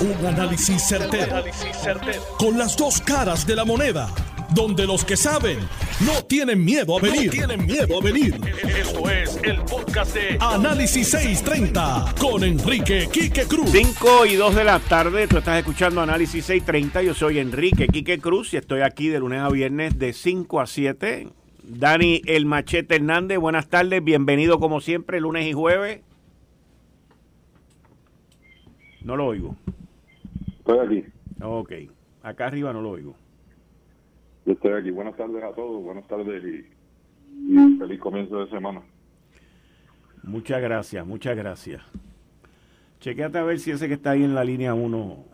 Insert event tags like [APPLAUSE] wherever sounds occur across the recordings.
Un análisis certero, Con las dos caras de la moneda. Donde los que saben no tienen miedo a venir. tienen miedo a venir. Esto es el podcast de Análisis 630 con Enrique Quique Cruz. 5 y 2 de la tarde, tú estás escuchando Análisis 630. Yo soy Enrique Quique Cruz y estoy aquí de lunes a viernes de 5 a 7. Dani El Machete Hernández, buenas tardes, bienvenido como siempre, lunes y jueves. No lo oigo. Estoy aquí. Ok, acá arriba no lo oigo. Yo estoy aquí. Buenas tardes a todos, buenas tardes y, feliz comienzo de semana. Muchas gracias, muchas gracias. Chequéate a ver si ese que está ahí en la línea 1.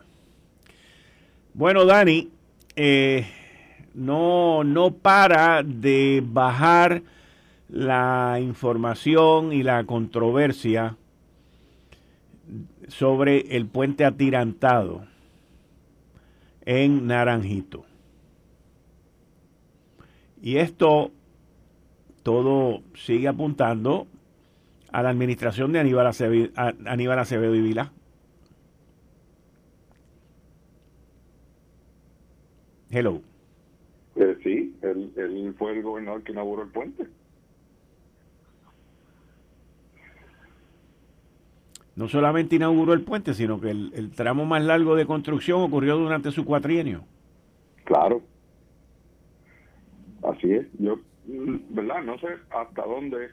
Bueno, Dani, eh, no, no para de bajar la información y la controversia sobre el puente atirantado en Naranjito. Y esto todo sigue apuntando a la administración de Aníbal Acevedo, Aníbal Acevedo y Vila. Hello. Eh, sí, él, él fue el gobernador que inauguró el puente. No solamente inauguró el puente, sino que el, tramo más largo de construcción ocurrió durante su cuatrienio. Claro. Así es. Yo, ¿verdad? No sé hasta dónde,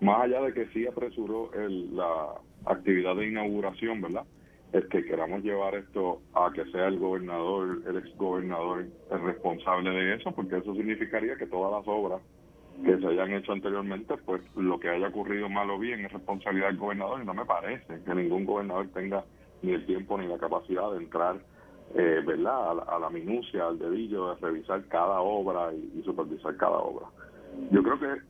más allá de que sí apresuró el, la actividad de inauguración, ¿verdad? Es que queramos llevar esto a que sea el gobernador, el ex gobernador, el responsable de eso, porque eso significaría que todas las obras que se hayan hecho anteriormente, pues lo que haya ocurrido mal o bien es responsabilidad del gobernador y no me parece que ningún gobernador tenga ni el tiempo ni la capacidad de entrar, eh, ¿verdad?, a la, minucia, al dedillo, de revisar cada obra y, supervisar cada obra. Yo creo que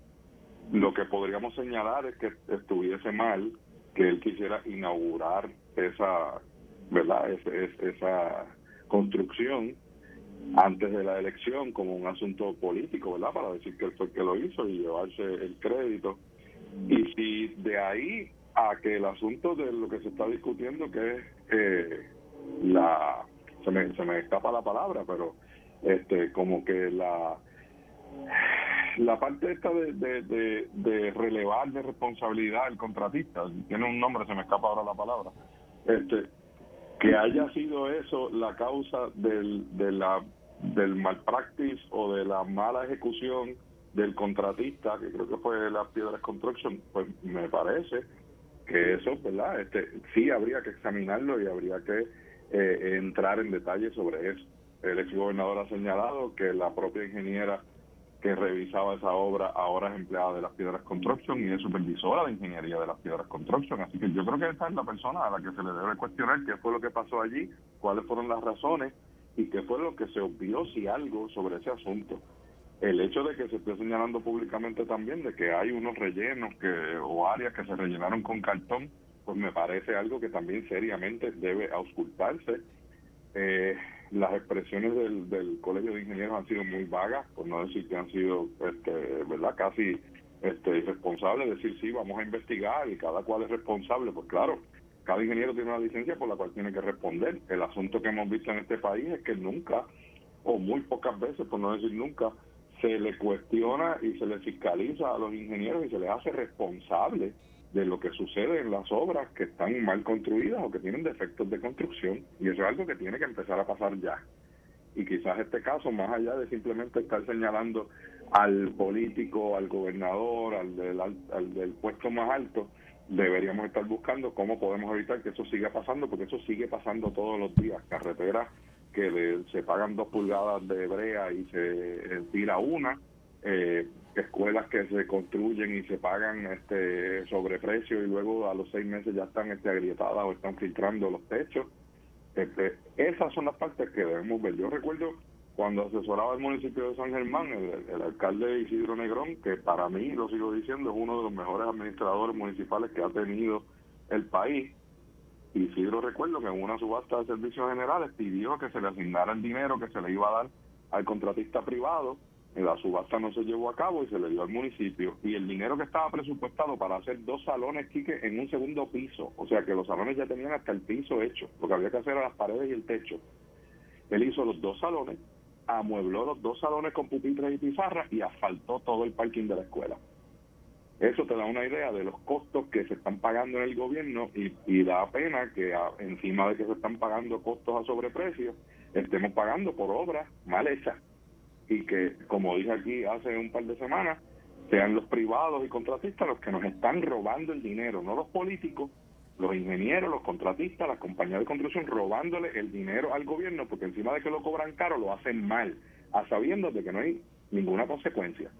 lo que podríamos señalar es que estuviese mal que él quisiera inaugurar esa, ¿verdad?, esa construcción antes de la elección como un asunto político, ¿verdad? Para decir que él fue el que lo hizo y llevarse el crédito. Y si de ahí a que el asunto de lo que se está discutiendo, que es eh, la... Se me, se me escapa la palabra, pero este como que la la parte esta de, de, de, relevar de responsabilidad al contratista, tiene un nombre, se me escapa ahora la palabra, este que haya sido eso la causa del, de la del malpractice o de la mala ejecución del contratista, que creo que fue la Piedras Construction, pues me parece que eso, ¿verdad? Este, sí habría que examinarlo y habría que eh, entrar en detalle sobre eso. El ex gobernador ha señalado que la propia ingeniera que revisaba esa obra ahora es empleada de las Piedras Construction y es supervisora de ingeniería de las Piedras Construction. Así que yo creo que esa es la persona a la que se le debe cuestionar qué fue lo que pasó allí, cuáles fueron las razones y qué fue lo que se obvió, si algo, sobre ese asunto. El hecho de que se esté señalando públicamente también de que hay unos rellenos que o áreas que se rellenaron con cartón, pues me parece algo que también seriamente debe auscultarse. Eh, las expresiones del, del Colegio de Ingenieros han sido muy vagas, por no decir que han sido, este, ¿verdad?, casi este, irresponsables, decir sí, vamos a investigar y cada cual es responsable, pues claro, cada ingeniero tiene una licencia por la cual tiene que responder. El asunto que hemos visto en este país es que nunca, o muy pocas veces, por no decir nunca, se le cuestiona y se le fiscaliza a los ingenieros y se les hace responsable de lo que sucede en las obras que están mal construidas o que tienen defectos de construcción. Y eso es algo que tiene que empezar a pasar ya. Y quizás este caso, más allá de simplemente estar señalando al político, al gobernador, al del, al del puesto más alto, deberíamos estar buscando cómo podemos evitar que eso siga pasando, porque eso sigue pasando todos los días. Carreteras que se pagan dos pulgadas de brea y se tira una, eh, escuelas que se construyen y se pagan este sobreprecio y luego a los seis meses ya están este, agrietadas o están filtrando los techos. Este, esas son las partes que debemos ver. Yo recuerdo cuando asesoraba el municipio de San Germán, el, alcalde Isidro Negrón, que para mí, lo sigo diciendo, es uno de los mejores administradores municipales que ha tenido el país. Isidro recuerdo que en una subasta de servicios generales pidió que se le asignara el dinero que se le iba a dar al contratista privado la subasta no se llevó a cabo y se le dio al municipio. Y el dinero que estaba presupuestado para hacer dos salones, Quique, en un segundo piso, o sea que los salones ya tenían hasta el piso hecho, lo que había que hacer era las paredes y el techo. Él hizo los dos salones, amuebló los dos salones con pupitres y pizarras y asfaltó todo el parking de la escuela. Eso te da una idea de los costos que se están pagando en el gobierno y, da pena que encima de que se están pagando costos a sobreprecio, estemos pagando por obras mal hechas y que, como dije aquí hace un par de semanas, sean los privados y contratistas los que nos están robando el dinero, no los políticos, los ingenieros, los contratistas, las compañías de construcción robándole el dinero al gobierno porque encima de que lo cobran caro lo hacen mal, a sabiendas de que no hay ninguna consecuencia.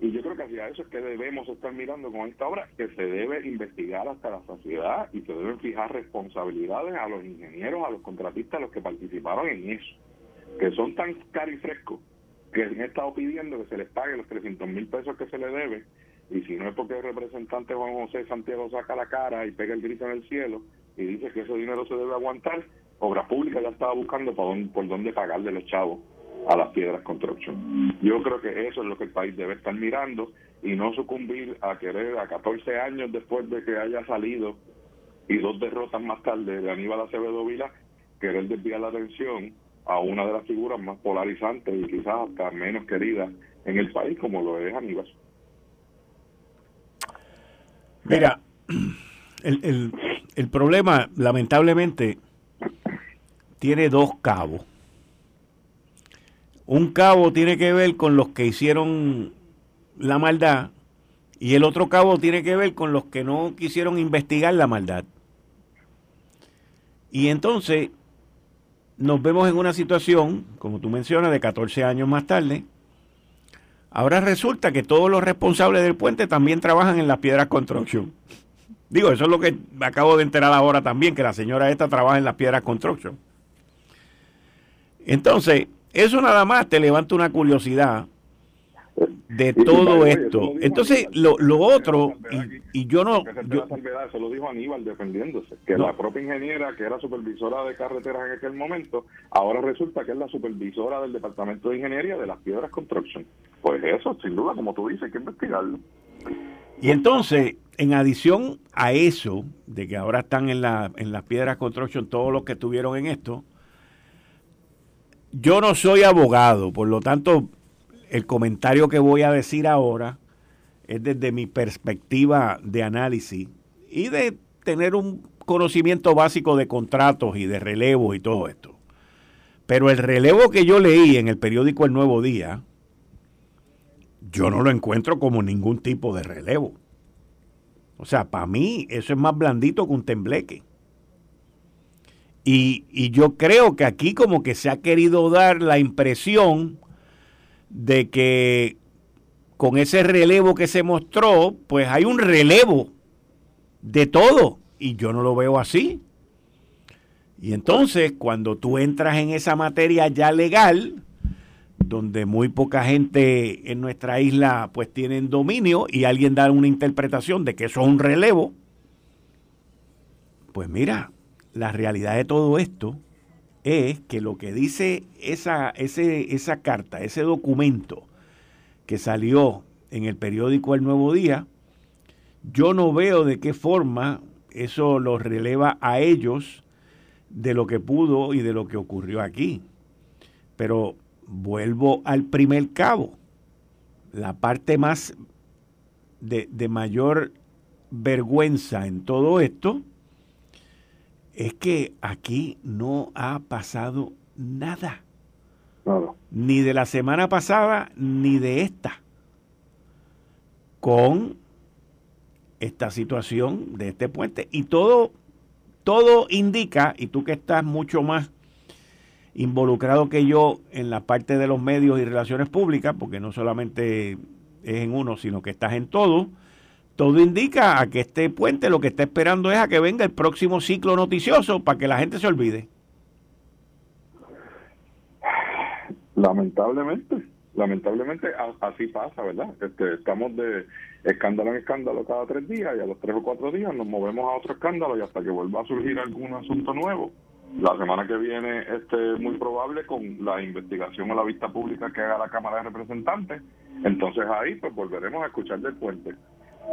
Y yo creo que hacia eso es que debemos estar mirando con esta obra, que se debe investigar hasta la sociedad y se deben fijar responsabilidades a los ingenieros, a los contratistas, a los que participaron en eso, que son tan carifrescos que han estado pidiendo que se les pague los 300 mil pesos que se le debe, y si no es porque el representante Juan José Santiago saca la cara y pega el grito en el cielo y dice que ese dinero se debe aguantar, Obra Pública ya estaba buscando por dónde, por dónde pagarle los chavos a las piedras construction. Yo creo que eso es lo que el país debe estar mirando y no sucumbir a querer a 14 años después de que haya salido y dos derrotas más tarde de Aníbal Acevedo Vila, querer desviar la atención a una de las figuras más polarizantes y quizás hasta menos queridas en el país como lo es Aníbal. Mira, el, el, el problema lamentablemente tiene dos cabos un cabo tiene que ver con los que hicieron la maldad y el otro cabo tiene que ver con los que no quisieron investigar la maldad. Y entonces nos vemos en una situación, como tú mencionas, de 14 años más tarde. Ahora resulta que todos los responsables del puente también trabajan en las piedras construction. Digo, eso es lo que acabo de enterar ahora también, que la señora esta trabaja en las piedras construction. Entonces, eso nada más te levanta una curiosidad de todo esto. Entonces, lo, lo otro, y, yo no... Yo, eso lo dijo Aníbal defendiéndose, que la propia ingeniera, que era supervisora de carreteras en aquel momento, ahora resulta que es la supervisora del Departamento de Ingeniería de las Piedras Construction. Pues eso, sin duda, como tú dices, hay que investigarlo. Y entonces, en adición a eso, de que ahora están en, la, en las Piedras Construction todos los que estuvieron en esto, yo no soy abogado, por lo tanto, el comentario que voy a decir ahora es desde mi perspectiva de análisis y de tener un conocimiento básico de contratos y de relevo y todo esto. Pero el relevo que yo leí en el periódico El Nuevo Día, yo no lo encuentro como ningún tipo de relevo. O sea, para mí eso es más blandito que un tembleque. Y, yo creo que aquí como que se ha querido dar la impresión de que con ese relevo que se mostró, pues hay un relevo de todo. Y yo no lo veo así. Y entonces, cuando tú entras en esa materia ya legal, donde muy poca gente en nuestra isla pues tienen dominio y alguien da una interpretación de que eso es un relevo, pues mira, la realidad de todo esto es que lo que dice esa, ese, esa carta, ese documento que salió en el periódico El Nuevo Día, yo no veo de qué forma eso los releva a ellos de lo que pudo y de lo que ocurrió aquí. Pero vuelvo al primer cabo. La parte más de, de mayor vergüenza en todo esto es que aquí no ha pasado nada. Ni de la semana pasada, ni de esta. Con esta situación de este puente. Y todo, todo indica, y tú que estás mucho más involucrado que yo en la parte de los medios y relaciones públicas, porque no solamente es en uno, sino que estás en todo, todo indica a que este puente lo que está esperando es a que venga el próximo ciclo noticioso para que la gente se olvide. Lamentablemente, lamentablemente así pasa, ¿verdad? Este, estamos de escándalo en escándalo cada tres días y a los tres o cuatro días nos movemos a otro escándalo y hasta que vuelva a surgir algún asunto nuevo, la semana que viene este muy probable con la investigación o la vista pública que haga la Cámara de Representantes entonces ahí pues volveremos a escuchar del puente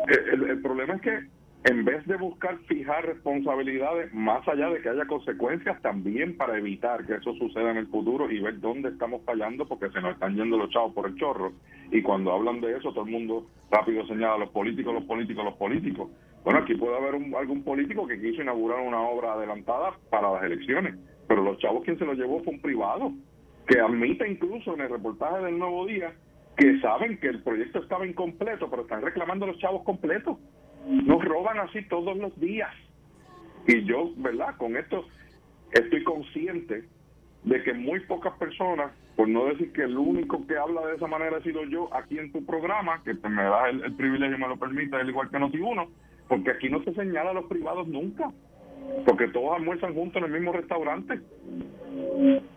eh, el, problema es que en vez de buscar fijar responsabilidades más allá de que haya consecuencias también para evitar que eso suceda en el futuro y ver dónde estamos fallando porque se nos están yendo los chavos por el chorro. Y cuando hablan de eso todo el mundo rápido señala a los políticos, los políticos, los políticos. Bueno, aquí puede haber algún político que quiso inaugurar una obra adelantada para las elecciones, pero los chavos quien se lo llevó fue un privado, que admite incluso en el reportaje del Nuevo Día que saben que el proyecto estaba incompleto, pero están reclamando los chavos completos. Nos roban así todos los días. Y yo, ¿verdad? Con esto estoy consciente de que muy pocas personas, por no decir que el único que habla de esa manera he sido yo aquí en tu programa, que me da el, privilegio y me lo permite, al igual que Noti Uno, porque aquí no se señala a los privados nunca, porque todos almuerzan juntos en el mismo restaurante.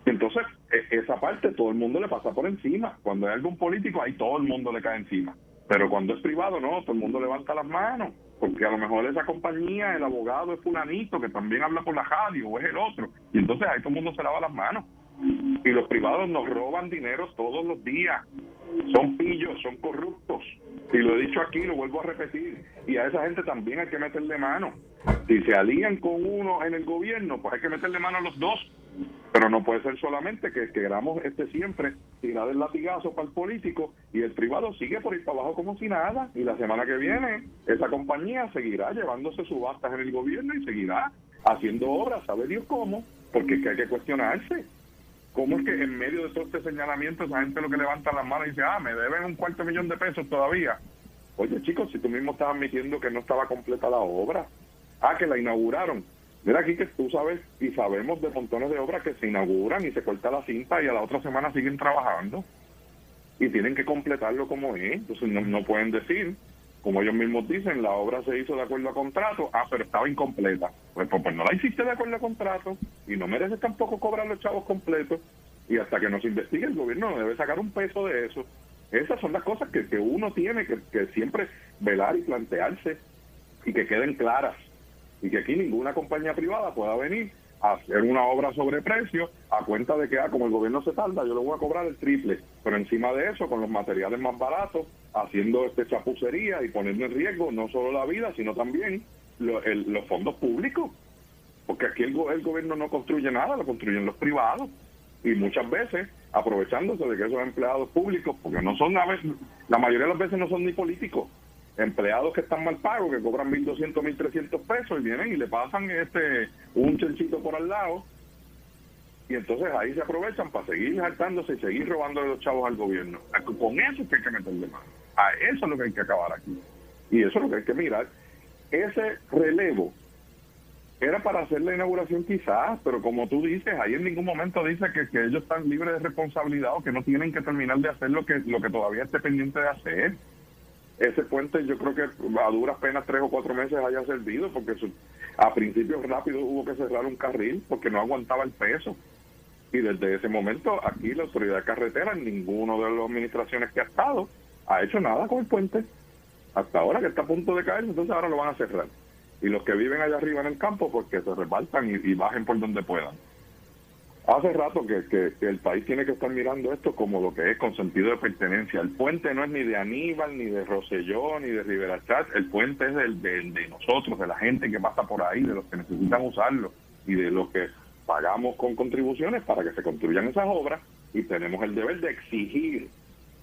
Entonces, e, esa parte todo el mundo le pasa por encima. Cuando hay algún político, ahí todo el mundo le cae encima. Pero cuando es privado, no, todo el mundo levanta las manos, porque a lo mejor esa compañía, el abogado es fulanito, que también habla por la radio, o es el otro. Y entonces ahí todo el mundo se lava las manos. Y los privados nos roban dinero todos los días. Son pillos, son corruptos. Y lo he dicho aquí, lo vuelvo a repetir. Y a esa gente también hay que meterle mano. Si se alían con uno en el gobierno, pues hay que meterle mano a los dos. Pero no puede ser solamente que queramos este siempre tirar el latigazo para el político y el privado sigue por ir para abajo como si nada. Y la semana que viene, esa compañía seguirá llevándose subastas en el gobierno y seguirá haciendo obras, sabe Dios cómo, porque es que hay que cuestionarse. ¿Cómo es que en medio de todo este señalamiento esa gente lo que levanta las manos y dice, ah, me deben un cuarto millón de pesos todavía? Oye, chicos, si tú mismo estás admitiendo que no estaba completa la obra, ah, que la inauguraron. Mira aquí que tú sabes y sabemos de montones de obras que se inauguran y se corta la cinta y a la otra semana siguen trabajando y tienen que completarlo como es. Entonces no, no pueden decir como ellos mismos dicen, la obra se hizo de acuerdo a contrato, ah, pero estaba incompleta. Pues, pues, pues, no la hiciste de acuerdo a contrato y no mereces tampoco cobrar los chavos completos y hasta que nos investigue el gobierno debe sacar un peso de eso. Esas son las cosas que, que uno tiene que, que siempre velar y plantearse y que queden claras y que aquí ninguna compañía privada pueda venir hacer una obra sobre precio a cuenta de que, ah, como el gobierno se tarda, yo le voy a cobrar el triple. Pero encima de eso, con los materiales más baratos, haciendo este chapucería y poniendo en riesgo no solo la vida, sino también los fondos públicos. Porque aquí el, el gobierno no construye nada, lo construyen los privados. Y muchas veces aprovechándose de que esos empleados públicos, porque no son, a veces, la mayoría de las veces no son ni políticos, empleados que están mal pagos, que cobran 1.200, 1.300 pesos y vienen y le pasan este un chenchito por al lado. Y entonces ahí se aprovechan para seguir saltándose y seguir robándole los chavos al gobierno. Con eso es que hay que meterle mano. A eso es lo que hay que acabar aquí. Y eso es lo que hay que mirar. Ese relevo era para hacer la inauguración quizás, pero como tú dices, ahí en ningún momento dice que, que ellos están libres de responsabilidad o que no tienen que terminar de hacer lo que, lo que todavía esté pendiente de hacer ese puente yo creo que a duras penas tres o cuatro meses haya servido porque a principios rápido hubo que cerrar un carril porque no aguantaba el peso. Y desde ese momento aquí la autoridad de carretera ninguno de las administraciones que ha estado ha hecho nada con el puente. Hasta ahora que está a punto de caer entonces ahora lo van a cerrar. Y los que viven allá arriba en el campo porque se rebaltan y bajen por donde puedan Hace rato que, que, el país tiene que estar mirando esto como lo que es con sentido de pertenencia. El puente no es ni de Aníbal, ni de Roselló, ni de Rivera Chat. El puente es del, de nosotros, de la gente que pasa por ahí, de los que necesitan usarlo y de los que pagamos con contribuciones para que se construyan esas obras. Y tenemos el deber de exigir,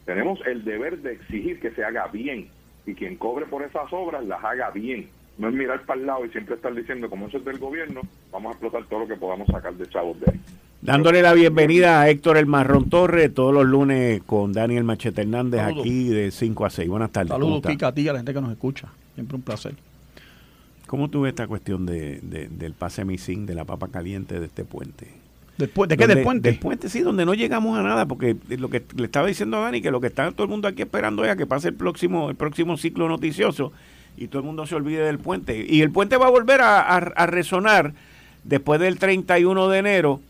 tenemos el deber de exigir que se haga bien. Y quien cobre por esas obras las haga bien. No es mirar para el lado y siempre estar diciendo, como eso es del gobierno, vamos a explotar todo lo que podamos sacar de chavos de ahí. Dándole la bienvenida a Héctor El Marrón Torre todos los lunes con Daniel Machete Hernández aquí de 5 a 6. Buenas tardes. Saludos, Kika, a ti a la gente que nos escucha. Siempre un placer. ¿Cómo tú ves esta cuestión de, del pase misín, de la papa caliente de este puente? ¿Después, ¿De qué? ¿Del puente? Del puente, sí, donde no llegamos a nada, porque lo que le estaba diciendo a Dani, que lo que está todo el mundo aquí esperando es a que pase el próximo, el próximo ciclo noticioso y todo el mundo se olvide del puente. Y el puente va a volver a, a resonar después del 31 de enero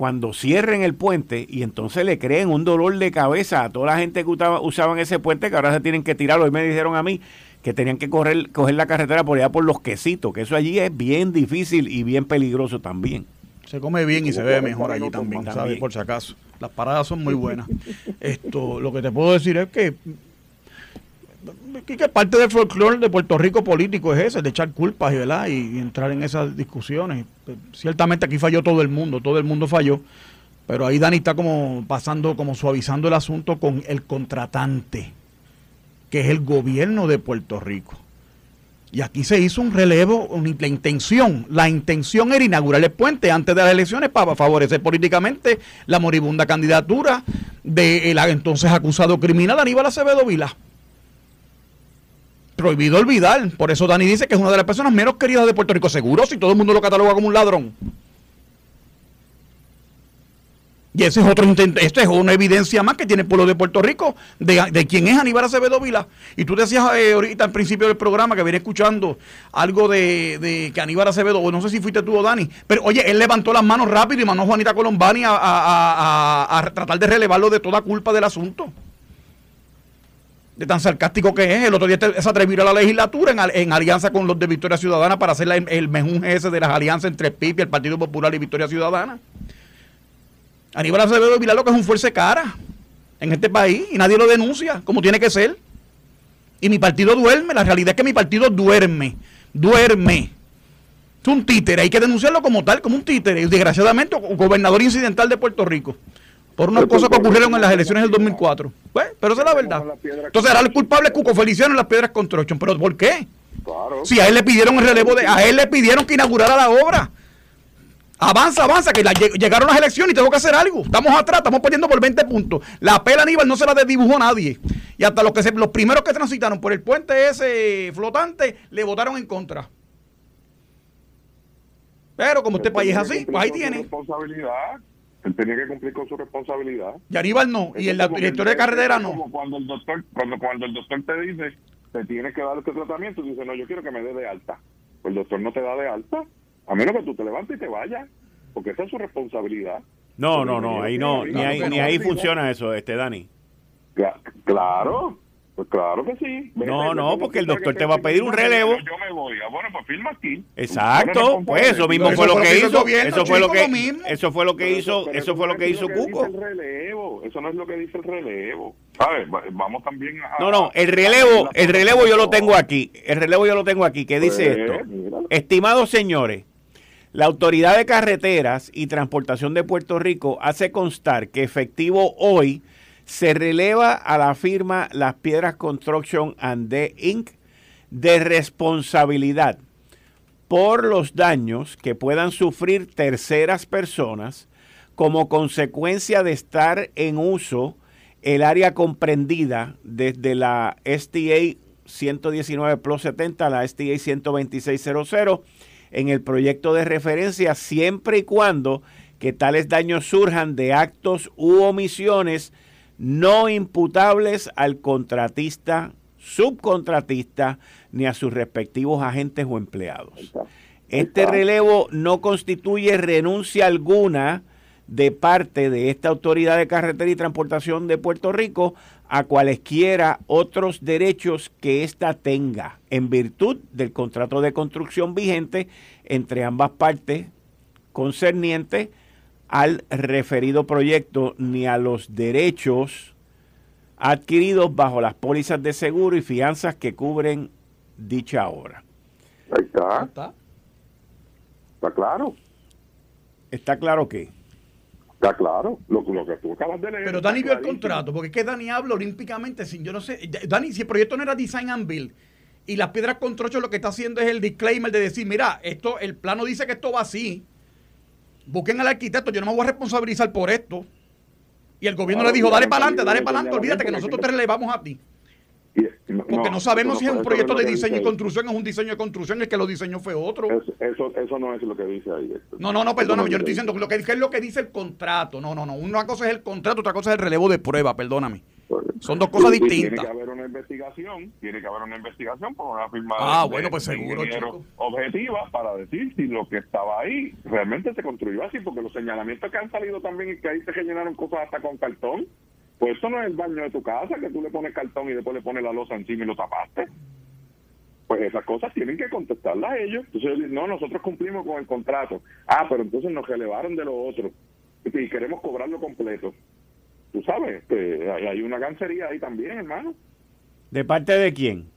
cuando cierren el puente y entonces le creen un dolor de cabeza a toda la gente que usaban ese puente que ahora se tienen que tirar. Hoy me dijeron a mí que tenían que correr, coger la carretera por allá por los quesitos, que eso allí es bien difícil y bien peligroso también. Se come bien y se ve mejor allí también, ¿sabes? Por si acaso. Las paradas son muy buenas. [LAUGHS] Esto, lo que te puedo decir es que que parte del folclore de Puerto Rico político es ese, de echar culpas ¿verdad? Y, entrar en esas discusiones. Ciertamente aquí falló todo el mundo, todo el mundo falló, pero ahí Dani está como pasando, como suavizando el asunto con el contratante, que es el gobierno de Puerto Rico. Y aquí se hizo un relevo, la intención, la intención era inaugurar el puente antes de las elecciones para favorecer políticamente la moribunda candidatura del entonces acusado criminal Aníbal Acevedo Vila. Prohibido olvidar, por eso Dani dice que es una de las personas menos queridas de Puerto Rico, seguro, si todo el mundo lo cataloga como un ladrón. Y ese es otro esto es una evidencia más que tiene el pueblo de Puerto Rico de, quién es Aníbal Acevedo Vila. Y tú decías eh, ahorita al principio del programa que venía escuchando algo de, que Aníbal Acevedo, no sé si fuiste tú o Dani, pero oye, él levantó las manos rápido y mandó a Juanita Colombani a, tratar de relevarlo de toda culpa del asunto. De tan sarcástico que es. El otro día se atrevió a la legislatura en, alianza con los de Victoria Ciudadana para hacer el, el mejunje ese de las alianzas entre PIP y el Partido Popular y Victoria Ciudadana. Aníbal Acevedo Vilá lo que es un fuerza cara en este país y nadie lo denuncia como tiene que ser. Y mi partido duerme, la realidad es que mi partido duerme, duerme. Es un títere, hay que denunciarlo como tal, como un títere. Desgraciadamente, gobernador incidental de Puerto Rico. Por unas cosas que ocurrieron en las elecciones del 2004. Pues, pero esa es la verdad. Entonces, era el culpable Cuco Feliciano en las piedras construction. ¿Pero por qué? Si a él le pidieron el relevo de. A él le pidieron que inaugurara la obra. Avanza, avanza, que llegaron las elecciones y tengo que hacer algo. Estamos atrás, estamos perdiendo por 20 puntos. La pela Aníbal no se la desdibujó nadie. Y hasta los, que se, los primeros que transitaron por el puente ese flotante le votaron en contra. Pero como este país es así, pues ahí tiene. Responsabilidad. Él tenía que cumplir con su responsabilidad. Y Aníbal no, y el director de carretera no. cuando el doctor, cuando, cuando el doctor te dice, te tienes que dar este tratamiento, y dice, no, yo quiero que me dé de alta. Pues el doctor no te da de alta a menos que tú te levantes y te vayas, porque esa es su responsabilidad. No, no, no, ahí no, ni ahí, ni ahí funciona eso, este Dani. Claro, pues claro que sí. No, no, porque el doctor te va a pedir un relevo. Yo me voy. Ah, bueno, pues firma aquí. Exacto, pues eso mismo fue lo que hizo. Eso fue lo que eso fue lo que hizo, eso fue lo que hizo Cuco. El relevo, eso no es lo que dice el relevo. ¿Sabes? Vamos también a No, no, el relevo, el relevo yo lo tengo aquí. El relevo yo lo tengo aquí, ¿Qué dice pues, esto. Estimados señores, la Autoridad de Carreteras y Transportación de Puerto Rico hace constar que efectivo hoy se releva a la firma Las Piedras Construction and the Inc. de responsabilidad por los daños que puedan sufrir terceras personas como consecuencia de estar en uso el área comprendida desde la STA 119 Plus 70 a la STA 12600 en el proyecto de referencia siempre y cuando que tales daños surjan de actos u omisiones no imputables al contratista, subcontratista, ni a sus respectivos agentes o empleados. Este relevo no constituye renuncia alguna de parte de esta Autoridad de Carretera y Transportación de Puerto Rico a cualesquiera otros derechos que ésta tenga en virtud del contrato de construcción vigente entre ambas partes concerniente al referido proyecto ni a los derechos adquiridos bajo las pólizas de seguro y fianzas que cubren dicha obra. Ahí está. Está, está claro. ¿Está claro qué? Está claro, lo, que tú acabas de leer. Pero Dani vio el contrato, porque es que Dani habla olímpicamente sin, yo no sé, Dani, si el proyecto no era Design and Build y las piedras con trocho lo que está haciendo es el disclaimer de decir, mira, esto, el plano dice que esto va así, busquen al arquitecto, yo no me voy a responsabilizar por esto. Y el gobierno le dijo, dale para adelante, dale para adelante, olvídate que nosotros te relevamos a ti. Porque no, sabemos si es un proyecto de diseño y construcción, es un diseño de construcción, el que lo diseñó fue otro. Eso, eso, no es lo que dice ahí. No, no, no, perdóname, yo estoy diciendo lo que es lo que dice el contrato. No, no, no. Una cosa es el contrato, otra cosa es el relevo de prueba, perdóname. Son dos cosas distintas. Tiene que haber una investigación, tiene que haber una investigación por una firma ah, bueno, pues seguro, objetiva para decir si lo que estaba ahí realmente se construyó así, porque los señalamientos que han salido también y que ahí se generaron cosas hasta con cartón pues eso no es el baño de tu casa, que tú le pones cartón y después le pones la losa encima y lo tapaste. pues esas cosas tienen que contestarlas ellos. Entonces, no, nosotros cumplimos con el contrato. Ah, pero entonces nos relevaron de lo otro y queremos cobrarlo completo. Tú sabes, que hay una cancería ahí también, hermano. ¿De parte de quién?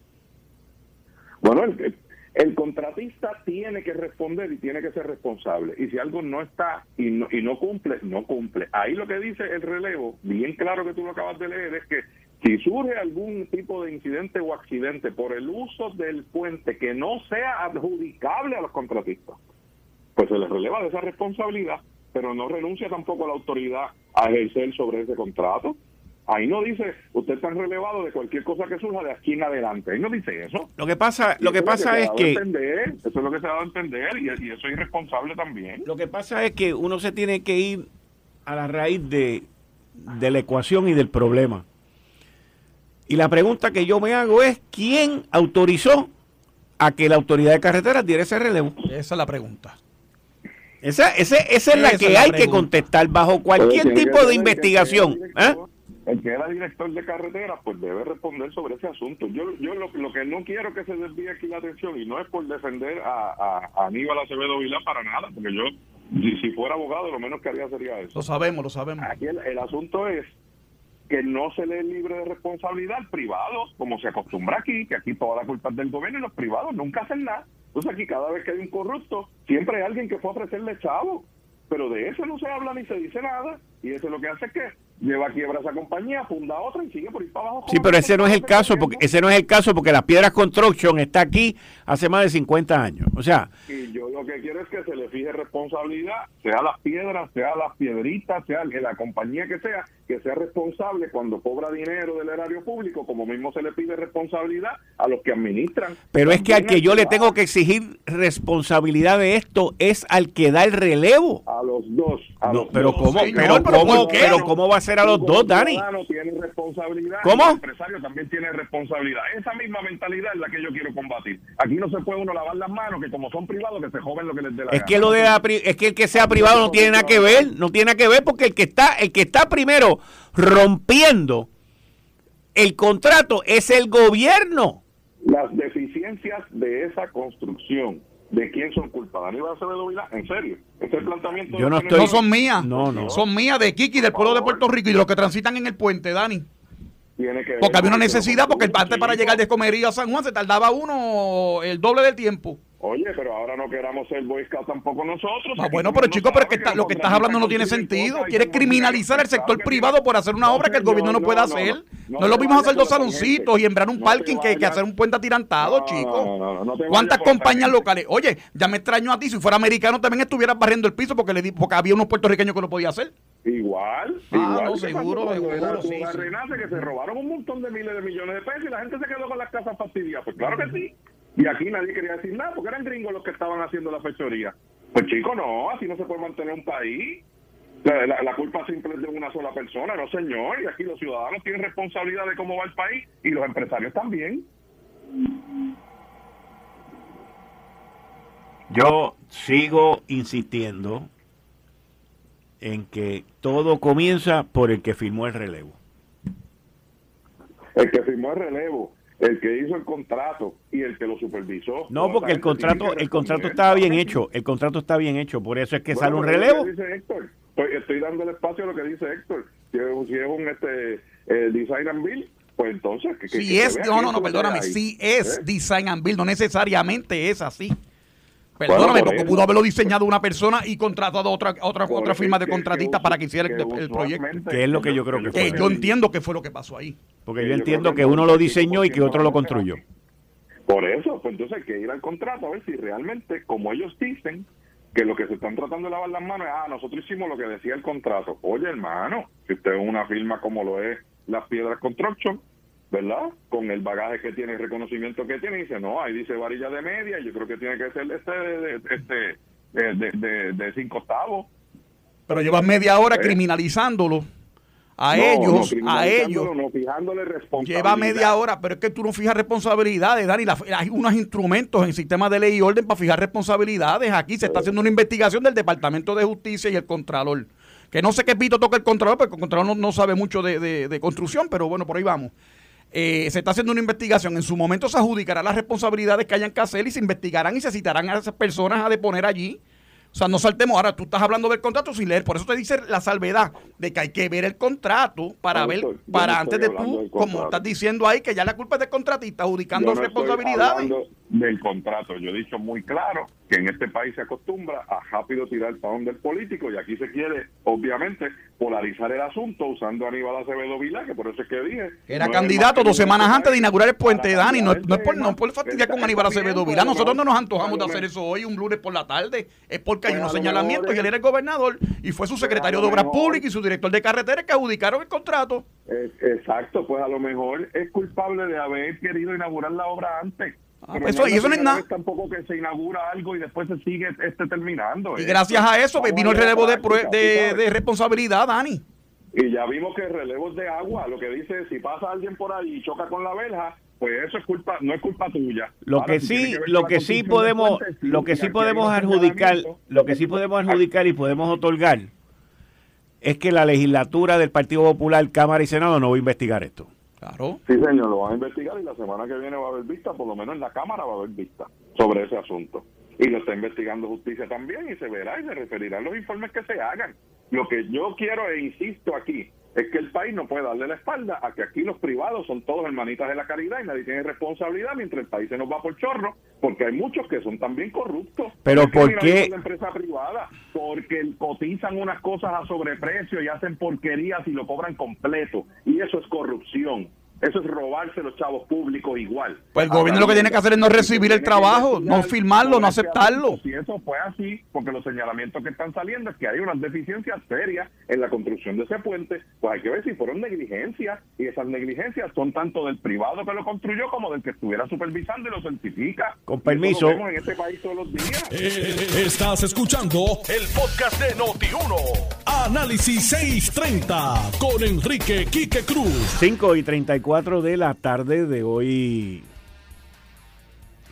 Bueno, el, el contratista tiene que responder y tiene que ser responsable. Y si algo no está y no, y no cumple, no cumple. Ahí lo que dice el relevo, bien claro que tú lo acabas de leer, es que si surge algún tipo de incidente o accidente por el uso del puente que no sea adjudicable a los contratistas, pues se les releva de esa responsabilidad, pero no renuncia tampoco a la autoridad a ejercer sobre ese contrato. Ahí no dice, usted está relevado de cualquier cosa que surja de aquí en adelante. Ahí no dice eso. Lo que pasa, lo que pasa es que... eso es lo que se ha dado a entender y, y, eso es irresponsable también. Lo que pasa es que uno se tiene que ir a la raíz de, de la ecuación y del problema. Y la pregunta que yo me hago es, ¿quién autorizó a que la autoridad de carreteras diera ese relevo? Esa es la pregunta. Esa, esa, esa es la que hay que contestar bajo cualquier tipo de investigación. ¿eh? el que era director de carretera, pues debe responder sobre ese asunto. Yo, yo lo, que no quiero que se desvíe aquí la atención, y no es por defender a, Aníbal Acevedo Vilá para nada, porque yo, si, fuera abogado, lo menos que haría sería eso. Lo sabemos, lo sabemos. Aquí el, asunto es que no se le libre de responsabilidad al privado, como se acostumbra aquí, que aquí toda la culpa es del gobierno y los privados nunca hacen nada. Entonces aquí cada vez que hay un corrupto, siempre hay alguien que a ofrecerle chavo, pero de eso no se habla ni se dice nada, y eso es lo que hace que lleva a quiebra esa compañía, funda otra y sigue por ir para abajo. Sí, pero ese no es el caso, porque ese no es el caso porque las Piedras Construction está aquí hace más de 50 años. O sea, y yo lo que quiero es que se le fije responsabilidad, sea las piedras, sea las piedritas, sea la compañía que sea, que sea responsable cuando cobra dinero del erario público, como mismo se le pide responsabilidad a los que administran. Pero es que al que yo le tengo que exigir responsabilidad de esto es al que da el relevo. A los dos. pero ¿cómo? pero, ¿cómo, pero ¿cómo va a ser a los dos, Dani? tiene responsabilidad. ¿Cómo? El empresario también tiene responsabilidad. Esa misma mentalidad es la que yo quiero combatir. Aquí no se puede uno lavar las manos, que como son privados, que se joven lo que les dé la es Que lo de es que el que sea privado no tiene nada que ver, no tiene nada que ver porque el que está, el que está primero rompiendo el contrato es el gobierno. Las deficiencias de esa construcción, ¿de quién son culpables? Aníbal Acevedo Vilá, en serio. Este planteamiento Yo no, estoy... no son mías. No, no. Son mías de Kiki, del pueblo de Puerto Rico y de los que transitan en el puente, Dani. Tiene que porque había una necesidad, porque antes para llegar de Comería a San Juan se tardaba uno el doble del tiempo. Oye, pero ahora no queramos ser Boy Scout tampoco nosotros. Ah, bueno, pero chico, pero que lo que estás hablando no tiene sentido. Quieres criminalizar el sector privado por hacer una obra que el gobierno no, puede hacer. No, lo vimos hacer dos saloncitos y embrar un parking que, que, hacer un puente atirantado, chico. ¿Cuántas compañías locales? Oye, ya me extraño a ti. Si fuera americano también estuvieras barriendo el piso porque, le porque había unos puertorriqueños que lo podía hacer. Igual, ah, igual. seguro, seguro, sí, que se robaron un montón de miles de millones de pesos y la gente se quedó con las casas fastidiadas. Pues claro que sí. Y aquí nadie quería decir nada porque eran gringos los que estaban haciendo la fechoría. Pues chico, no, así no se puede mantener un país. La, culpa simple es de una sola persona, no señor. Y aquí los ciudadanos tienen responsabilidad de cómo va el país y los empresarios también. Yo sigo insistiendo en que todo comienza por el que firmó el relevo. El que firmó el relevo el que hizo el contrato y el que lo supervisó. No, porque el contrato, el contrato estaba bien hecho, el contrato está bien hecho, por eso es que sale un relevo. Dice Héctor. Estoy, dando el espacio a lo que dice Héctor. Si es, un este eh, design and build, pues entonces. Que, si es, no, no, no, perdóname, si es ¿Eh? design and build, no necesariamente es así. Perdóname, porque pudo haberlo diseñado una persona y contratado otra otra otra firma de contratista para que hiciera el, proyecto. Que es lo que yo creo que fue. yo entiendo que fue lo que pasó ahí. Porque yo entiendo que uno lo diseñó y que otro lo construyó. Por eso, pues entonces hay que ir al contrato a ver si realmente, como ellos dicen, que lo que se están tratando de lavar las manos es, ah, nosotros hicimos lo que decía el contrato. Oye, hermano, si usted es una firma como lo es Las Piedras Construction, ¿verdad? Con el bagaje que tiene, el reconocimiento que tiene, dice, no, ahí dice varilla de media, yo creo que tiene que ser este de, este, de, de, cinco octavos. Pero llevas media hora criminalizándolo. A ellos, a ellos. Lleva media hora, pero es que tú no fijas responsabilidades, Dani. hay unos instrumentos en sistema de ley y orden para fijar responsabilidades. Aquí se está haciendo una investigación del Departamento de Justicia y el Contralor. Que no sé qué pito toca el Contralor, porque el Contralor no, sabe mucho de, de construcción, pero bueno, por ahí vamos. Eh, se está haciendo una investigación. En su momento se adjudicará las responsabilidades que hayan que hacer y se investigarán y se citarán a esas personas a deponer allí. O sea, no saltemos. Ahora, tú estás hablando del contrato sin leer. Por eso te dice la salvedad de que hay que ver el contrato para ver, para antes de tú, como estás diciendo ahí, que ya la culpa es del contratista, adjudicando responsabilidades. del contrato. Yo he dicho muy claro que en este país se acostumbra a rápido tirar el talón del político y aquí se quiere, obviamente, polarizar el asunto usando a Aníbal Acevedo Vila, que por eso es que dije. Era candidato dos semanas antes de inaugurar el puente, Dani. No, no, es por, no por fastidiar con Aníbal Acevedo Vila. Nosotros no nos antojamos de hacer eso hoy, un lunes por la tarde. Es porque hay pues unos señalamientos y él era el gobernador y fue su pues secretario de Obras Públicas y su director de carreteras que adjudicaron el contrato. Exacto, pues a lo mejor es culpable de haber querido inaugurar la obra antes. Ah, eso, y eso no es nada. Tampoco que se inaugura algo y después se sigue este terminando. Y gracias a eso vino el relevo de, de, de, responsabilidad, Dani. Y ya vimos que relevos de agua, lo que dice, si pasa alguien por ahí y choca con la verja, pues eso es culpa, no es culpa tuya. Lo que sí, lo que sí podemos, lo que sí podemos adjudicar, lo que sí podemos adjudicar y podemos otorgar es que la legislatura del Partido Popular, Cámara y Senado no va a investigar esto. Claro. Sí, señor, lo van a investigar y la semana que viene va a haber vista, por lo menos en la Cámara va a haber vista sobre ese asunto. Y lo está investigando justicia también y se verá y se referirán los informes que se hagan. Lo que yo quiero e insisto aquí es que el país no puede darle la espalda a que aquí los privados son todos hermanitas de la caridad y nadie tiene responsabilidad mientras el país se nos va por chorro, porque hay muchos que son también corruptos. Pero ¿por qué? La empresa privada, porque cotizan unas cosas a sobreprecio y hacen porquerías y lo cobran completo, y eso es corrupción. Eso es robarse los chavos públicos igual. Pues el gobierno lo que tiene que hacer es no recibir el trabajo, no firmarlo, no aceptarlo. Si eso fue así, porque los señalamientos que están saliendo es que hay unas deficiencias serias en la construcción de ese puente, pues hay que ver si fueron negligencias y esas negligencias son tanto del privado que lo construyó como del que estuviera supervisando y lo certifica. Con permiso. en este país todos los días. Eh, estás escuchando el podcast de Noti1. Análisis 630 con Enrique Quique Cruz. 5 y 34 de la tarde de hoy,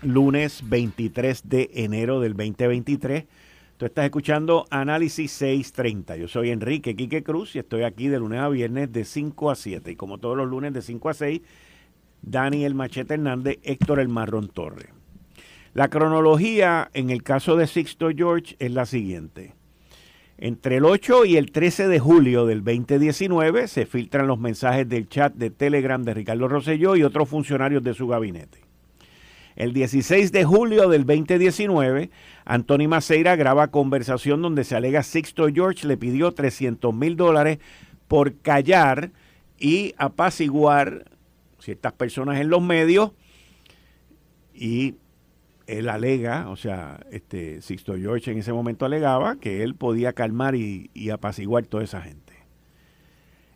lunes 23 de enero del 2023. Tú estás escuchando Análisis 630. Yo soy Enrique Quique Cruz y estoy aquí de lunes a viernes de 5 a 7. Y como todos los lunes de 5 a 6, Daniel Machete Hernández, Héctor El Marrón Torre. La cronología en el caso de Sixto George es la siguiente. Entre el 8 y el 13 de julio del 2019 se filtran los mensajes del chat de Telegram de Ricardo Rosselló y otros funcionarios de su gabinete. El 16 de julio del 2019, Anthony Maceira graba conversación donde se alega Sixto George le pidió 300 mil dólares por callar y apaciguar ciertas personas en los medios y él alega, o sea, este Sixto George en ese momento alegaba que él podía calmar y, apaciguar toda esa gente.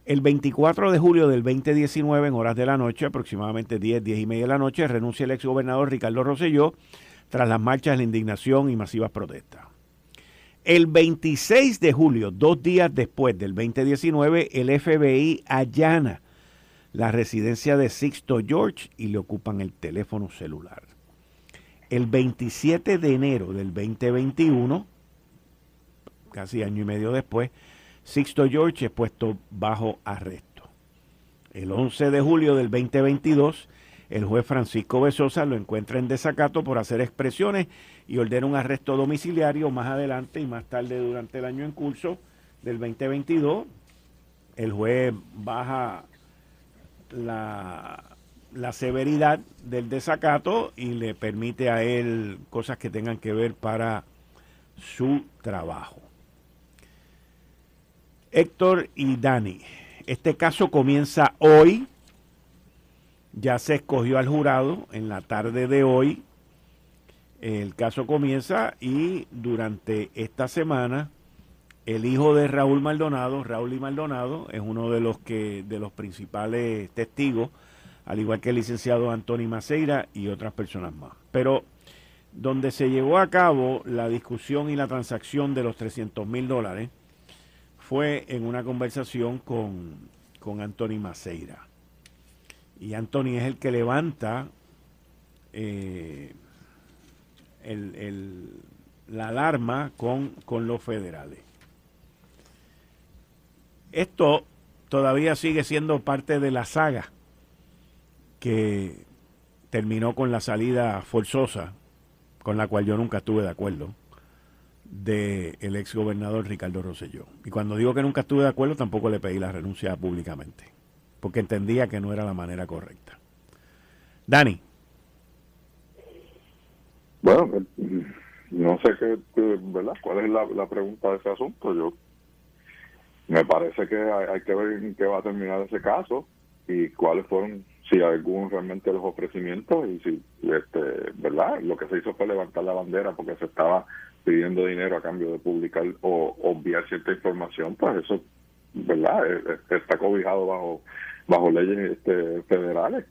El 24 de julio del 2019, en horas de la noche, aproximadamente 10, 10 y media de la noche, renuncia el exgobernador Ricardo Rosselló tras las marchas, la indignación y masivas protestas. El 26 de julio, dos días después del 2019, el FBI allana la residencia de Sixto George y le ocupan el teléfono celular el 27 de enero del 2021, casi año y medio después, Sixto George es puesto bajo arresto. El 11 de julio del 2022, el juez Francisco Besosa lo encuentra en desacato por hacer expresiones y ordena un arresto domiciliario más adelante y más tarde durante el año en curso del 2022. El juez baja la la severidad del desacato y le permite a él cosas que tengan que ver para su trabajo. Héctor y Dani, este caso comienza hoy, ya se escogió al jurado en la tarde de hoy, el caso comienza y durante esta semana el hijo de Raúl Maldonado, Raúl y Maldonado, es uno de los que de los principales testigos al igual que el licenciado Antonio Maceira y otras personas más. Pero donde se llevó a cabo la discusión y la transacción de los 300 mil dólares fue en una conversación con, con Anthony Maceira. Y Anthony es el que levanta eh, la alarma con, con los federales. Esto todavía sigue siendo parte de la saga que terminó con la salida forzosa, con la cual yo nunca estuve de acuerdo, del el ex gobernador Ricardo Rosselló. Y cuando digo que nunca estuve de acuerdo, tampoco le pedí la renuncia públicamente, porque entendía que no era la manera correcta. Dani. Bueno, no sé qué, ¿verdad? ¿Cuál es la, pregunta de ese asunto? Yo me parece que hay, que ver en qué va a terminar ese caso y cuáles fueron, si algunos realmente los ofrecimientos y si, este, ¿verdad? Lo que se hizo fue levantar la bandera porque se estaba pidiendo dinero a cambio de publicar o obviar cierta información, pues eso, ¿verdad? E, e, está cobijado bajo bajo leyes este, federales.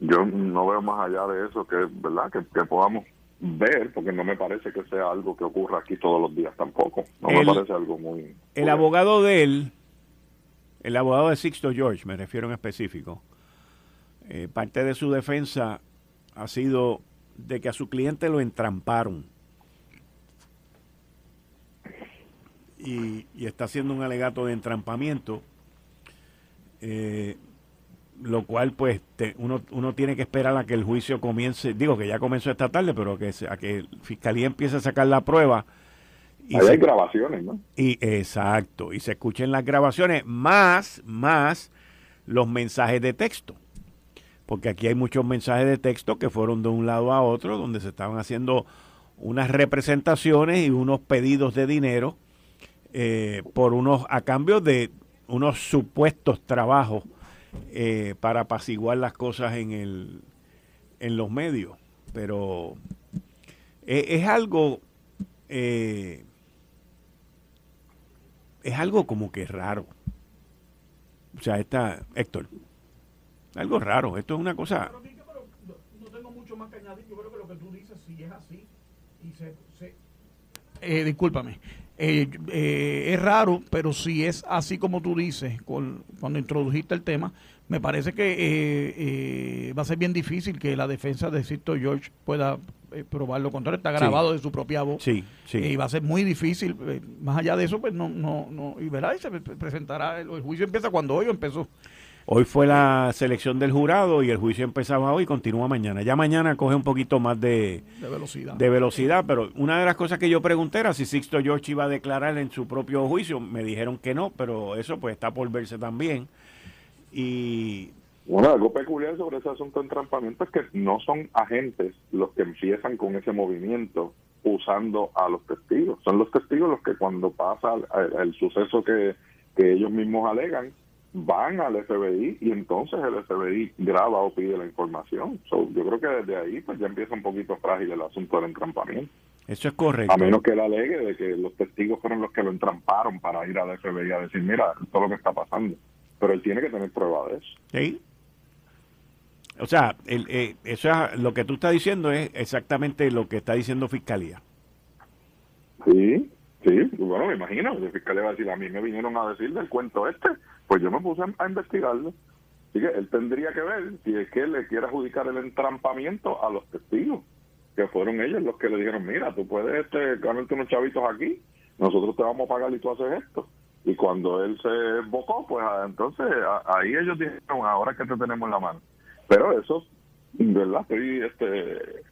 Yo no veo más allá de eso que, ¿verdad? Que, que podamos ver, porque no me parece que sea algo que ocurra aquí todos los días tampoco. No me parece algo muy... El abogado de él, el abogado de Sixto George, me refiero en específico, eh, parte de su defensa ha sido de que a su cliente lo entramparon. Y, y está haciendo un alegato de entrampamiento. Eh, lo cual pues uno, uno tiene que esperar a que el juicio comience, digo que ya comenzó esta tarde, pero que a que Fiscalía empiece a sacar la prueba. Y hay grabaciones, ¿no? Y exacto, y se escuchen las grabaciones más, más los mensajes de texto. Porque aquí hay muchos mensajes de texto que fueron de un lado a otro, donde se estaban haciendo unas representaciones y unos pedidos de dinero eh, por unos, a cambio de unos supuestos trabajos eh, para apaciguar las cosas en, el, en los medios. Pero eh, es algo, es algo como que raro. O sea, está, Héctor, algo raro. Esto es una cosa... No tengo mucho más que añadir. Yo creo que lo que tú dices, si es así, y se, eh, discúlpame, eh, eh, es raro, pero si es así como tú dices, cuando introdujiste el tema, me parece que eh, va a ser bien difícil que la defensa de Sisto George pueda probar lo contrario. Está grabado de su propia voz. Sí, sí. Y va a ser muy difícil. más allá de eso, pues no, no, no. Y verá, y se presentará. El, juicio empieza cuando hoy empezó. Hoy fue la selección del jurado y el juicio empezaba hoy y continúa mañana. Ya mañana coge un poquito más de, velocidad. De velocidad, pero una de las cosas que yo pregunté era si Sixto George iba a declarar en su propio juicio. Me dijeron que no, pero eso pues está por verse también. Y bueno, algo peculiar sobre ese asunto de entrampamiento es que no son agentes los que empiezan con ese movimiento usando a los testigos. Son los testigos los que cuando pasa el, suceso que, que ellos mismos alegan, van al FBI y entonces el FBI graba o pide la información. yo creo que desde ahí pues ya empieza un poquito frágil el asunto del entrampamiento. Eso es correcto. A menos que él alegue de que los testigos fueron los que lo entramparon para ir al FBI a decir, mira, todo lo que está pasando. Pero él tiene que tener prueba de eso. Sí. O sea, el, eh, eso es, lo que tú estás diciendo es exactamente lo que está diciendo Fiscalía. Sí, sí, bueno, me imagino, la Fiscalía va a decir, a mí me vinieron a decir del cuento este, pues yo me puse a, investigarlo. Así que él tendría que ver si es que él le quiere adjudicar el entrampamiento a los testigos, que fueron ellos los que le dijeron, mira, tú puedes este, ganarte unos chavitos aquí, nosotros te vamos a pagar y tú haces esto. Y cuando él se bocó, pues ah, entonces ahí ellos dijeron, ahora que te tenemos en la mano. Pero eso, ¿verdad? Estoy este,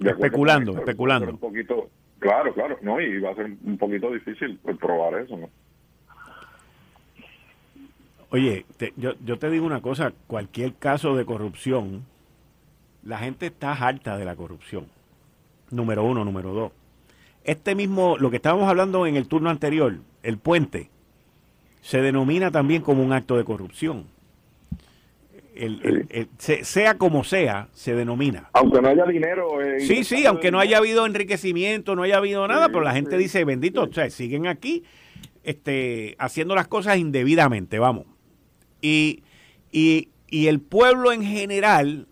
especulando, especulando. Un poquito, claro, claro, no, y va a ser un poquito difícil probar eso, ¿no? Oye, yo, yo te digo una cosa, cualquier caso de corrupción, la gente está harta de la corrupción. Número uno, número dos. Este mismo, lo que estábamos hablando en el turno anterior, el puente, se denomina también como un acto de corrupción. El, sea como sea, se denomina. Aunque no haya dinero. sí, sí, aunque no haya habido enriquecimiento, no haya habido nada, pero la gente dice, bendito, o sea, siguen aquí este, haciendo las cosas indebidamente, vamos. Y, el pueblo en general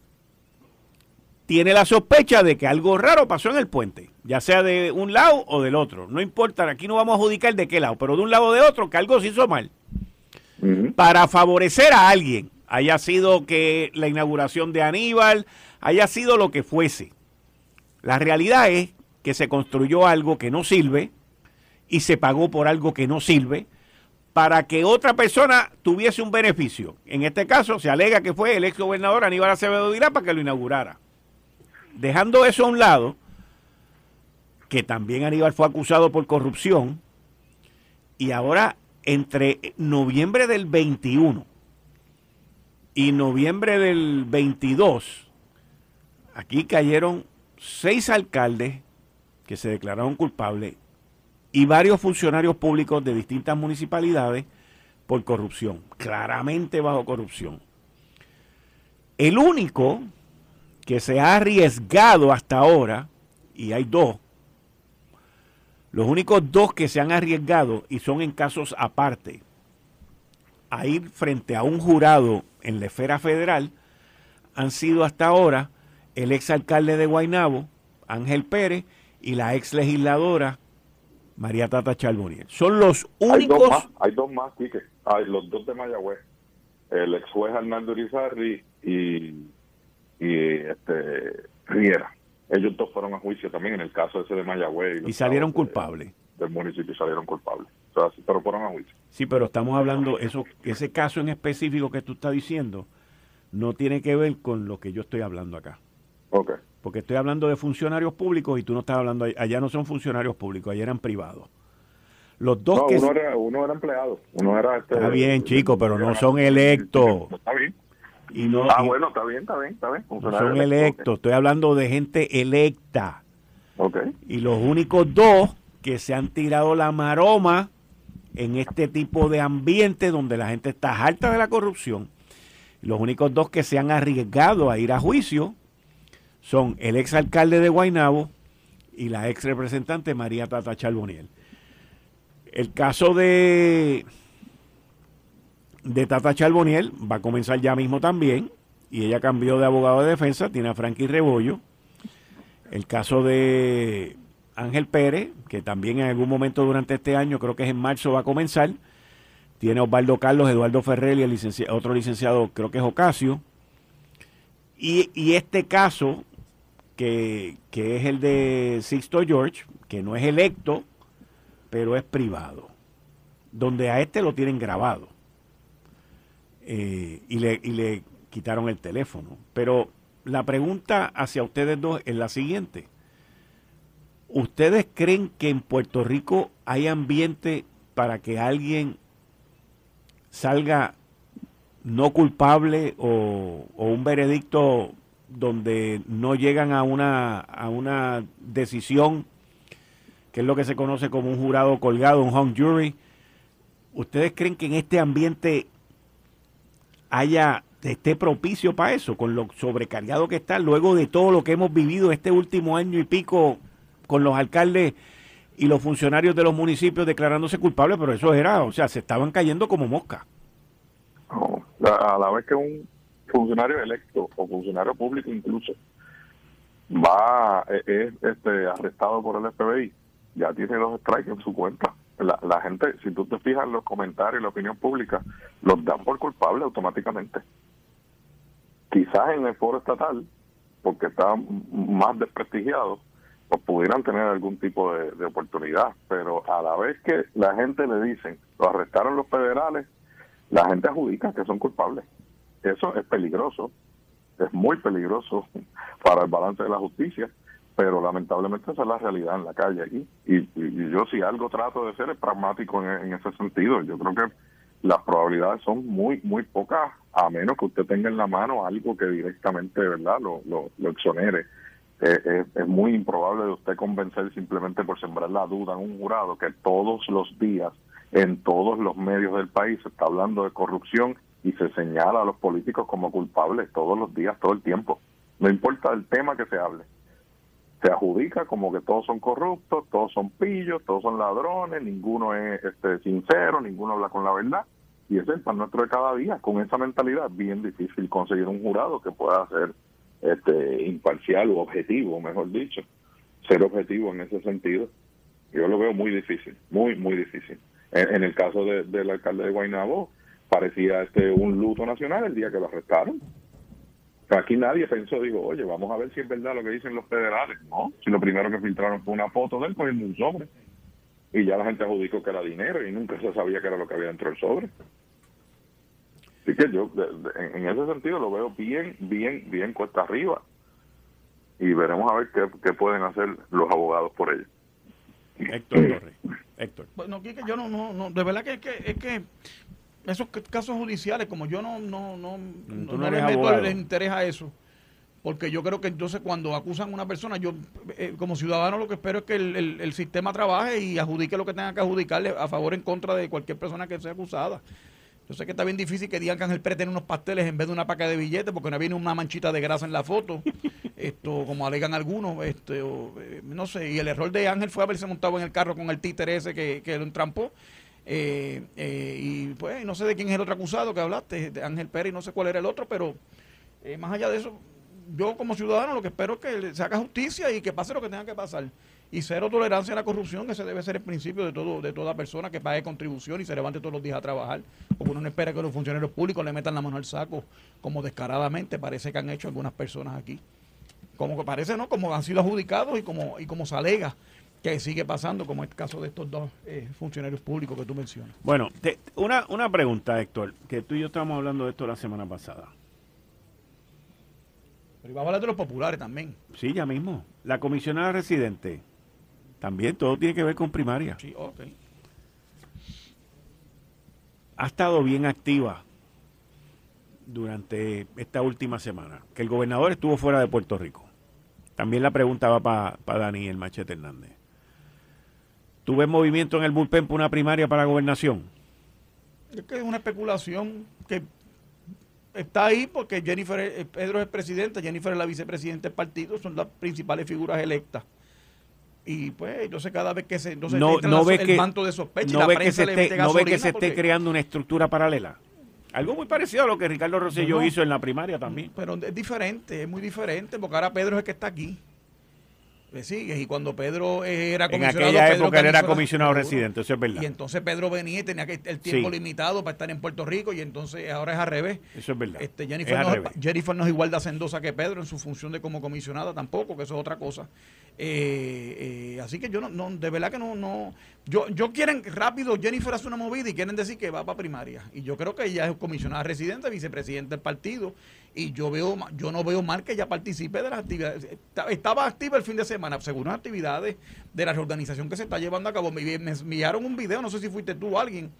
tiene la sospecha de que algo raro pasó en el puente, ya sea de un lado o del otro. No importa, aquí no vamos a adjudicar de qué lado, pero de un lado o de otro, que algo se hizo mal. Para favorecer a alguien, haya sido que la inauguración de Aníbal, haya sido lo que fuese. La realidad es que se construyó algo que no sirve y se pagó por algo que no sirve para que otra persona tuviese un beneficio. En este caso se alega que fue el ex gobernador Aníbal Acevedo Vilá para que lo inaugurara. Dejando eso a un lado, que también Aníbal fue acusado por corrupción, y ahora entre noviembre del 21 y noviembre del 22, aquí cayeron seis alcaldes que se declararon culpables y varios funcionarios públicos de distintas municipalidades por corrupción, claramente bajo corrupción. El único que se ha arriesgado hasta ahora, y hay dos, los únicos dos que se han arriesgado y son en casos aparte a ir frente a un jurado en la esfera federal han sido hasta ahora el ex alcalde de Guaynabo, Ángel Pérez, y la ex legisladora María Tata Charboniel. Son los únicos. Hay dos más, Quique. Hay los dos de Mayagüez. El ex juez Arnaldo Urizarri y, y este Riera. Ellos dos fueron a juicio también en el caso ese de Mayagüez. Y, salieron culpables. Del municipio salieron culpables. O sea, pero fueron a juicio. Sí, pero estamos hablando, eso ese caso en específico que tú estás diciendo no tiene que ver con lo que yo estoy hablando acá. Ok. Porque estoy hablando de funcionarios públicos y tú no estás hablando, allá no son funcionarios públicos, allá eran privados. Los dos no, que... Uno era, uno era empleado, uno era... Este, está bien, chico, pero no son electos. Está bien. Y no, ah, bueno, está bien, está bien, está bien. No son electos, estoy hablando de gente electa. Ok. Y los únicos dos que se han tirado la maroma en este tipo de ambiente donde la gente está harta de la corrupción, los únicos dos que se han arriesgado a ir a juicio son el ex alcalde de Guaynabo y la ex representante María Tata Charboniel. El caso de, de Tata Charboniel va a comenzar ya mismo también y ella cambió de abogado de defensa, tiene a Frankie Rebollo. El caso de Ángel Pérez, que también en algún momento durante este año, creo que es en marzo, va a comenzar. Tiene Osvaldo Carlos, Eduardo Ferrer y otro licenciado, creo que es Ocasio. Y, este caso que, es el de Sixto George, que no es electo, pero es privado, donde a este lo tienen grabado. Eh, y le quitaron el teléfono. Pero la pregunta hacia ustedes dos es la siguiente. ¿Ustedes creen que en Puerto Rico hay ambiente para que alguien salga no culpable o, un veredicto donde no llegan a una, a una decisión, que es lo que se conoce como un jurado colgado, un hung jury. ¿Ustedes creen que en este ambiente haya esté propicio para eso, con lo sobrecargado que está, luego de todo lo que hemos vivido este último año y pico con los alcaldes y los funcionarios de los municipios declarándose culpables, pero eso era, o sea, se estaban cayendo como mosca. a la vez que un funcionario electo o funcionario público incluso va eh, es este arrestado por el FBI ya tiene los strikes en su cuenta la, la gente si tú te fijas en los comentarios la opinión pública los dan por culpable automáticamente quizás en el foro estatal porque está más desprestigiado pues pudieran tener algún tipo de, oportunidad pero a la vez que la gente le dicen lo arrestaron los federales la gente adjudica que son culpables eso es peligroso, es muy peligroso [LAUGHS] para el balance de la justicia, pero lamentablemente esa es la realidad en la calle aquí. Y, yo si algo trato de ser es pragmático en, ese sentido. Yo creo que las probabilidades son muy, muy pocas, a menos que usted tenga en la mano algo que directamente, ¿verdad?, lo, lo, exonere. Eh, es muy improbable de usted convencer simplemente por sembrar la duda en un jurado que todos los días en todos los medios del país se está hablando de corrupción y se señala a los políticos como culpables todos los días, todo el tiempo. No importa el tema que se hable. Se adjudica como que todos son corruptos, todos son pillos, todos son ladrones, ninguno es este, sincero, ninguno habla con la verdad. Y ese es el pan nuestro de cada día. Con esa mentalidad bien difícil conseguir un jurado que pueda ser este, imparcial o objetivo, mejor dicho. Ser objetivo en ese sentido. Yo lo veo muy difícil, muy, muy difícil. En, el caso del alcalde de Guaynabo, parecía este un luto nacional el día que lo arrestaron. Aquí nadie pensó, digo, oye, vamos a ver si es verdad lo que dicen los federales. No, si lo primero que filtraron fue una foto de él poniendo un sobre. y ya la gente adjudicó que era dinero y nunca se sabía que era lo que había dentro del sobre. Así que yo, en, ese sentido, lo veo bien, bien, bien cuesta arriba. Y veremos a ver qué, pueden hacer los abogados por ello. Héctor Héctor. Bueno, yo no, no, no, de verdad que es que, es que esos casos judiciales, como yo no, no, no, no, le meto el interés a eso, porque yo creo que entonces cuando acusan a una persona, yo eh, como ciudadano lo que espero es que el, el, sistema trabaje y adjudique lo que tenga que adjudicarle a favor o en contra de cualquier persona que sea acusada. Yo sé que está bien difícil que digan que Ángel Pérez tiene unos pasteles en vez de una paca de billetes porque no viene una manchita de grasa en la foto, [LAUGHS] esto como alegan algunos, este, eh, no sé, y el error de Ángel fue haberse montado en el carro con el títere ese que, que lo entrampó. Eh, eh, y pues no sé de quién es el otro acusado que hablaste, de Ángel Pérez, no sé cuál era el otro, pero más allá de eso, yo como ciudadano lo que espero es que se haga justicia y que pase lo que tenga que pasar y cero tolerancia a la corrupción, que ese debe ser el principio de todo de toda persona que pague contribución y se levante todos los días a trabajar. Porque uno no espera que los funcionarios públicos le metan la mano al saco, como descaradamente parece que han hecho algunas personas aquí. Como que parece, ¿no? Como han sido adjudicados y como, y como se alega que sigue pasando, como es el caso de estos dos eh, funcionarios públicos que tú mencionas. Bueno, una, una pregunta, Héctor, que tú y yo estábamos hablando de esto la semana pasada. Pero iba a hablar de los populares también. Sí, ya mismo. La comisionada residente también todo tiene que ver con primaria. Sí, ok. Ha estado bien activa durante esta última semana, que el gobernador estuvo fuera de Puerto Rico. También la pregunta va para Dani el Machete Hernández. ¿Tuve movimiento en el bullpen por una primaria para la gobernación? Es que es una especulación que está ahí porque Jennifer, Pedro es presidente, Jennifer es la vicepresidenta del partido, son las principales figuras electas y pues entonces cada vez que se entonces no, no ve el que, manto de sospecha no ve que se esté, no ve que se esté creando una estructura paralela. Algo muy parecido a lo que Ricardo Rosselló hizo en la primaria también. Pero es diferente es muy diferente porque ahora Pedro es el que está aquí y cuando Pedro era comisionado. En aquella época él era comisionado residente, eso es verdad. Y entonces Pedro venía y tenía que el tiempo limitado para estar en Puerto Rico y entonces ahora es al revés. Eso es verdad. Este, Jennifer, no, Jennifer, no, es igual de hacendosa que Pedro en su función de como comisionada tampoco, que eso es otra cosa. Eh, eh, así que yo no, no, de verdad que no, no, yo, yo quieren rápido, Jennifer hace una movida y quieren decir que va para primaria. Y yo creo que ella es comisionada residente, vicepresidente del partido y yo veo yo no veo mal que ella participe de las actividades. Estaba activa el fin de semana según las actividades de la reorganización que se está llevando a cabo. Me, enviaron un video no sé si fuiste tú o alguien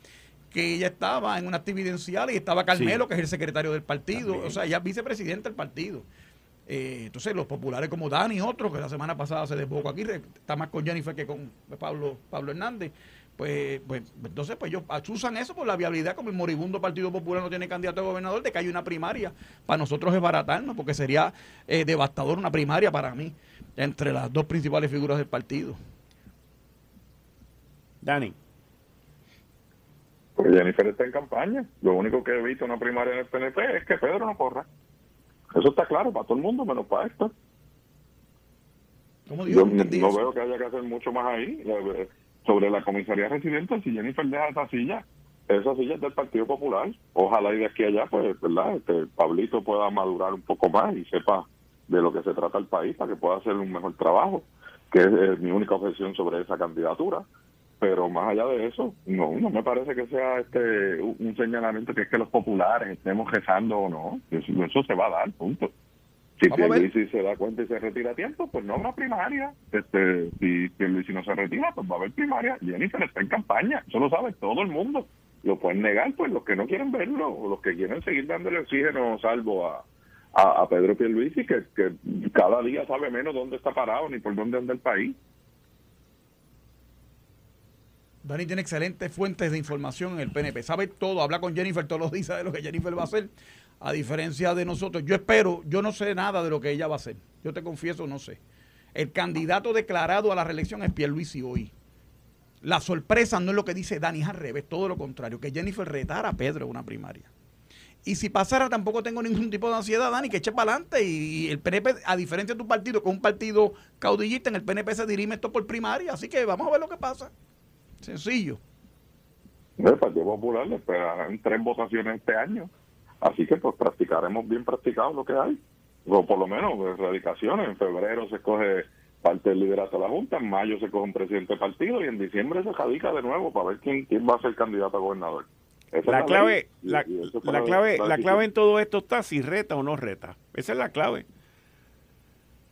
que ella estaba en una actividad y estaba Carmelo que es el secretario del partido o sea ella es vicepresidente del partido. Eh, entonces los populares como Dani y otros que la semana pasada se desbocó aquí está más con Jennifer que con Pablo Pablo Hernández pues, pues entonces pues ellos usan eso por la viabilidad como el moribundo Partido Popular no tiene candidato a gobernador de que hay una primaria. Para nosotros es baratarnos porque sería eh, devastador una primaria para mí entre las dos principales figuras del partido. Dani. Pues Jennifer está en campaña. Lo único que he visto una primaria en el PNP es que Pedro no corra. Eso está claro para todo el mundo menos para esto. Yo no veo que haya que hacer mucho más ahí sobre la comisaría residente, si Jennifer deja esa silla, esa silla es del Partido Popular. Ojalá y de aquí a allá, pues, ¿verdad? Este, Pablito pueda madurar un poco más y sepa de lo que se trata el país para que pueda hacer un mejor trabajo, que es, mi única objeción sobre esa candidatura. Pero más allá de eso, no, no me parece que sea este un señalamiento que es que los populares estemos rezando o no. Eso, eso se va a dar, punto. Si Pierluisi se da cuenta y se retira a tiempo, pues no habrá primaria. Este, si Pierluisi no se retira, pues va a haber primaria. Jennifer está en campaña, eso lo sabe todo el mundo. Lo pueden negar, pues los que no quieren verlo, o los que quieren seguir dándole oxígeno salvo a, a, Pedro Pierluisi, que, que cada día sabe menos dónde está parado ni por dónde anda el país. Dani tiene excelentes fuentes de información en el PNP. Sabe todo, habla con Jennifer todos los días de lo que Jennifer va a hacer a diferencia de nosotros. Yo espero, yo no sé nada de lo que ella va a hacer. Yo te confieso, no sé. El candidato declarado a la reelección es Pierluisi hoy. La sorpresa no es lo que dice Dani, es al revés, todo lo contrario, que Jennifer retara a Pedro en una primaria. Y si pasara, tampoco tengo ningún tipo de ansiedad, Dani, que eche para adelante. Y, el PNP, a diferencia de tu partido, que es un partido caudillista, en el PNP se dirime esto por primaria. Así que vamos a ver lo que pasa. Sencillo. El Partido Popular le esperarán tres votaciones este año. Así que pues practicaremos bien practicado lo que hay. O por lo menos erradicaciones. En febrero se escoge parte del liderato de la Junta, en mayo se coge un presidente de partido y en diciembre se radica de nuevo para ver quién, quién va a ser candidato a gobernador. la, clave, la, clave, la clave en todo esto está si reta o no reta. Esa es la clave.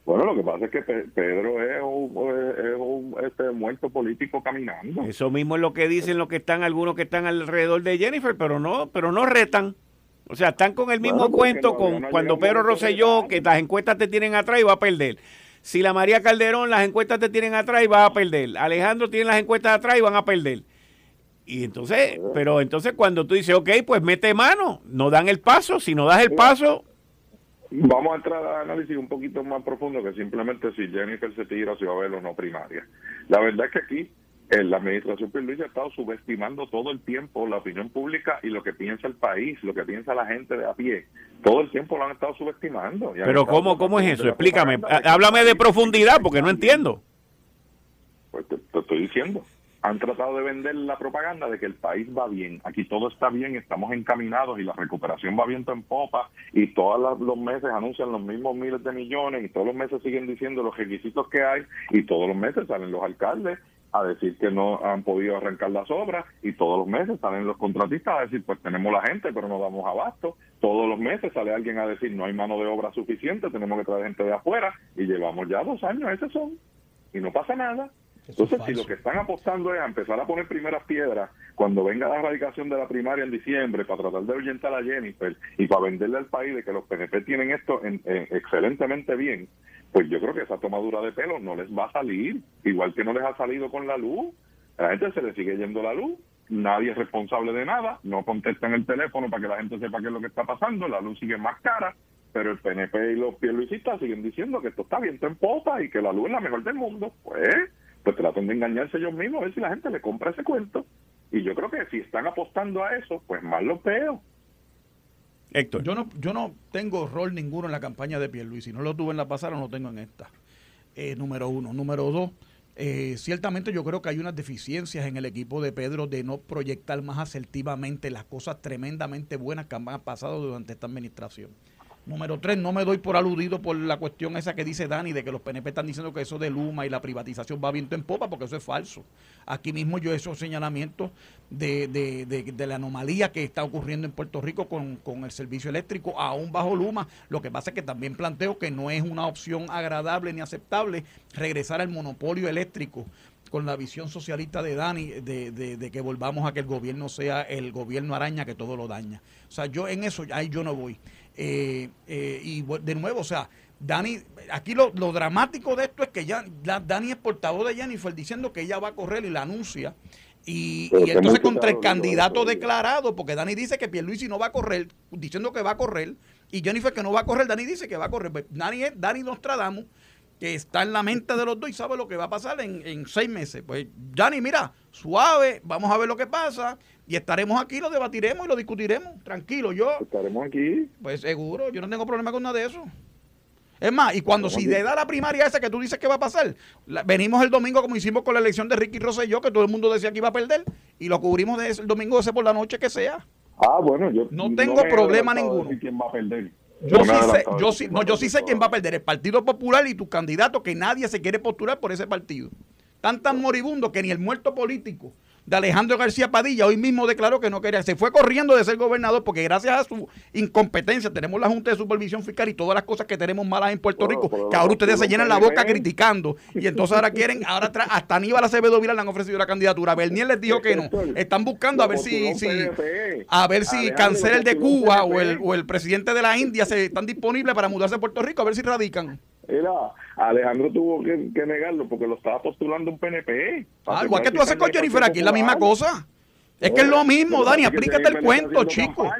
Bueno, lo que pasa es que Pedro es un, este, muerto político caminando. Eso mismo es lo que dicen los que están, algunos que están alrededor de Jennifer, pero no, pero no retan. O sea, están con el mismo cuento con cuando Pedro Rosselló, que las encuestas te tienen atrás y va a perder. Si la María Calderón, las encuestas te tienen atrás y va a perder. Alejandro tiene las encuestas atrás y van a perder. Y entonces, pero entonces cuando tú dices, ok, pues mete mano, no dan el paso. Si no das el paso, Vamos a entrar a análisis un poquito más profundo que simplemente si Jennifer se tira, si va a haber o no primaria. La verdad es que aquí la administración Pierluisi ha estado subestimando todo el tiempo la opinión pública y lo que piensa el país, lo que piensa la gente de a pie. Todo el tiempo lo han estado subestimando. Pero ¿cómo, cómo es eso? Explícame. Háblame de profundidad porque no entiendo. Pues te estoy diciendo han tratado de vender la propaganda de que el país va bien, aquí todo está bien, estamos encaminados y la recuperación va viento en popa y todos los meses anuncian los mismos miles de millones y todos los meses siguen diciendo los requisitos que hay y todos los meses salen los alcaldes a decir que no han podido arrancar las obras y todos los meses salen los contratistas a decir pues tenemos la gente pero no damos abasto, todos los meses sale alguien a decir no hay mano de obra suficiente, tenemos que traer gente de afuera y llevamos ya dos años, esos son y no pasa nada. Entonces, si lo que están apostando es a empezar a poner primeras piedras cuando venga la erradicación de la primaria en diciembre para tratar de ahuyentar a Jennifer y para venderle al país de que los PNP tienen esto en, excelentemente bien, pues yo creo que esa tomadura de pelo no les va a salir, igual que no les ha salido con la luz. A la gente se le sigue yendo la luz, nadie es responsable de nada, no contestan el teléfono para que la gente sepa qué es lo que está pasando, la luz sigue más cara, pero el PNP y los pierluisistas siguen diciendo que esto está viento en popa y que la luz es la mejor del mundo. Pues pues tratan de engañarse ellos mismos a ver si la gente le compra ese cuento. Y yo creo que si están apostando a eso, pues más lo veo. Héctor. Yo no, yo no tengo rol ninguno en la campaña de Pierluisi. Si no lo tuve en la pasada, no lo tengo en esta. Eh, número uno. Número dos, eh, ciertamente yo creo que hay unas deficiencias en el equipo de Pedro de no proyectar más asertivamente las cosas tremendamente buenas que han pasado durante esta administración. Número tres, no me doy por aludido por la cuestión esa que dice Dani de que los PNP están diciendo que eso de Luma y la privatización va viento en popa, porque eso es falso. Aquí mismo yo hecho señalamientos de, de, de, la anomalía que está ocurriendo en Puerto Rico con, con, el servicio eléctrico, aún bajo Luma. Lo que pasa es que también planteo que no es una opción agradable ni aceptable regresar al monopolio eléctrico con la visión socialista de Dani de, de, que volvamos a que el gobierno sea el gobierno araña que todo lo daña. O sea, yo en eso, ahí yo no voy. Eh, eh, y de nuevo, o sea, Dani, aquí lo, dramático de esto es que ya Dani es portavoz de Jennifer diciendo que ella va a correr y la anuncia. Y, entonces contra el candidato declarado, porque Dani dice que Pierluisi no va a correr, diciendo que va a correr, y Jennifer que no va a correr, Dani dice que va a correr. Pues Dani es Dani Nostradamus, que está en la mente de los dos y sabe lo que va a pasar en, en seis meses. Pues Dani, mira, suave, vamos a ver lo que pasa y estaremos aquí, lo debatiremos y lo discutiremos. Tranquilo, yo. Estaremos aquí. Pues seguro, yo no tengo problema con nada de eso. Es más, y cuando si le da la primaria esa que tú dices que va a pasar, venimos el domingo como hicimos con la elección de Ricky Rosselló, que todo el mundo decía que iba a perder, y lo cubrimos de el domingo ese por la noche que sea. Ah, bueno, yo no tengo problema ninguno. ¿Quién va a perder? Yo sí, sé, yo, sí, no, yo sí sé quién va a perder, el Partido Popular y tu candidato, que nadie se quiere postular por ese partido. Tan tan moribundo que ni el muerto político de Alejandro García Padilla, hoy mismo declaró que no quería, se fue corriendo de ser gobernador porque gracias a su incompetencia tenemos la Junta de Supervisión Fiscal y todas las cosas que tenemos malas en Puerto Rico, que ahora ustedes se llenan la boca criticando y entonces ahora quieren, ahora hasta Aníbal Acevedo Vila le han ofrecido la candidatura, Bernier les dijo que no, están buscando a ver si, si a ver si cancela el de Cuba o el, o el presidente de la India se están disponibles para mudarse a Puerto Rico a ver si radican. Era, Alejandro tuvo que, negarlo porque lo estaba postulando un PNP. Ah, igual que tú haces con Jennifer aquí, es la misma cosa. Es que es lo mismo, Dani, explícate el cuento, chico.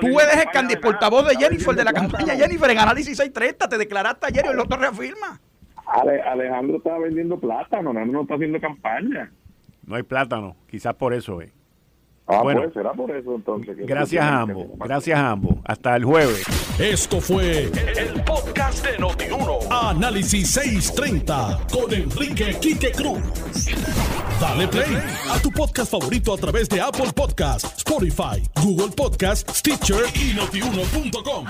tú eres el portavoz de Jennifer, de la campaña Jennifer, en Análisis 630, te declaraste ayer y el otro reafirma. Alejandro estaba vendiendo plátano, Alejandro no está haciendo campaña. No hay plátano, quizás por eso, eh. Ah, bueno, pues será por eso entonces. gracias a ambos, gracias a ambos. Hasta el jueves. Esto fue el, podcast de Notiuno. Análisis 630 con Enrique Quique Cruz. Dale play a tu podcast favorito a través de Apple Podcasts, Spotify, Google Podcasts, Stitcher y notiuno.com.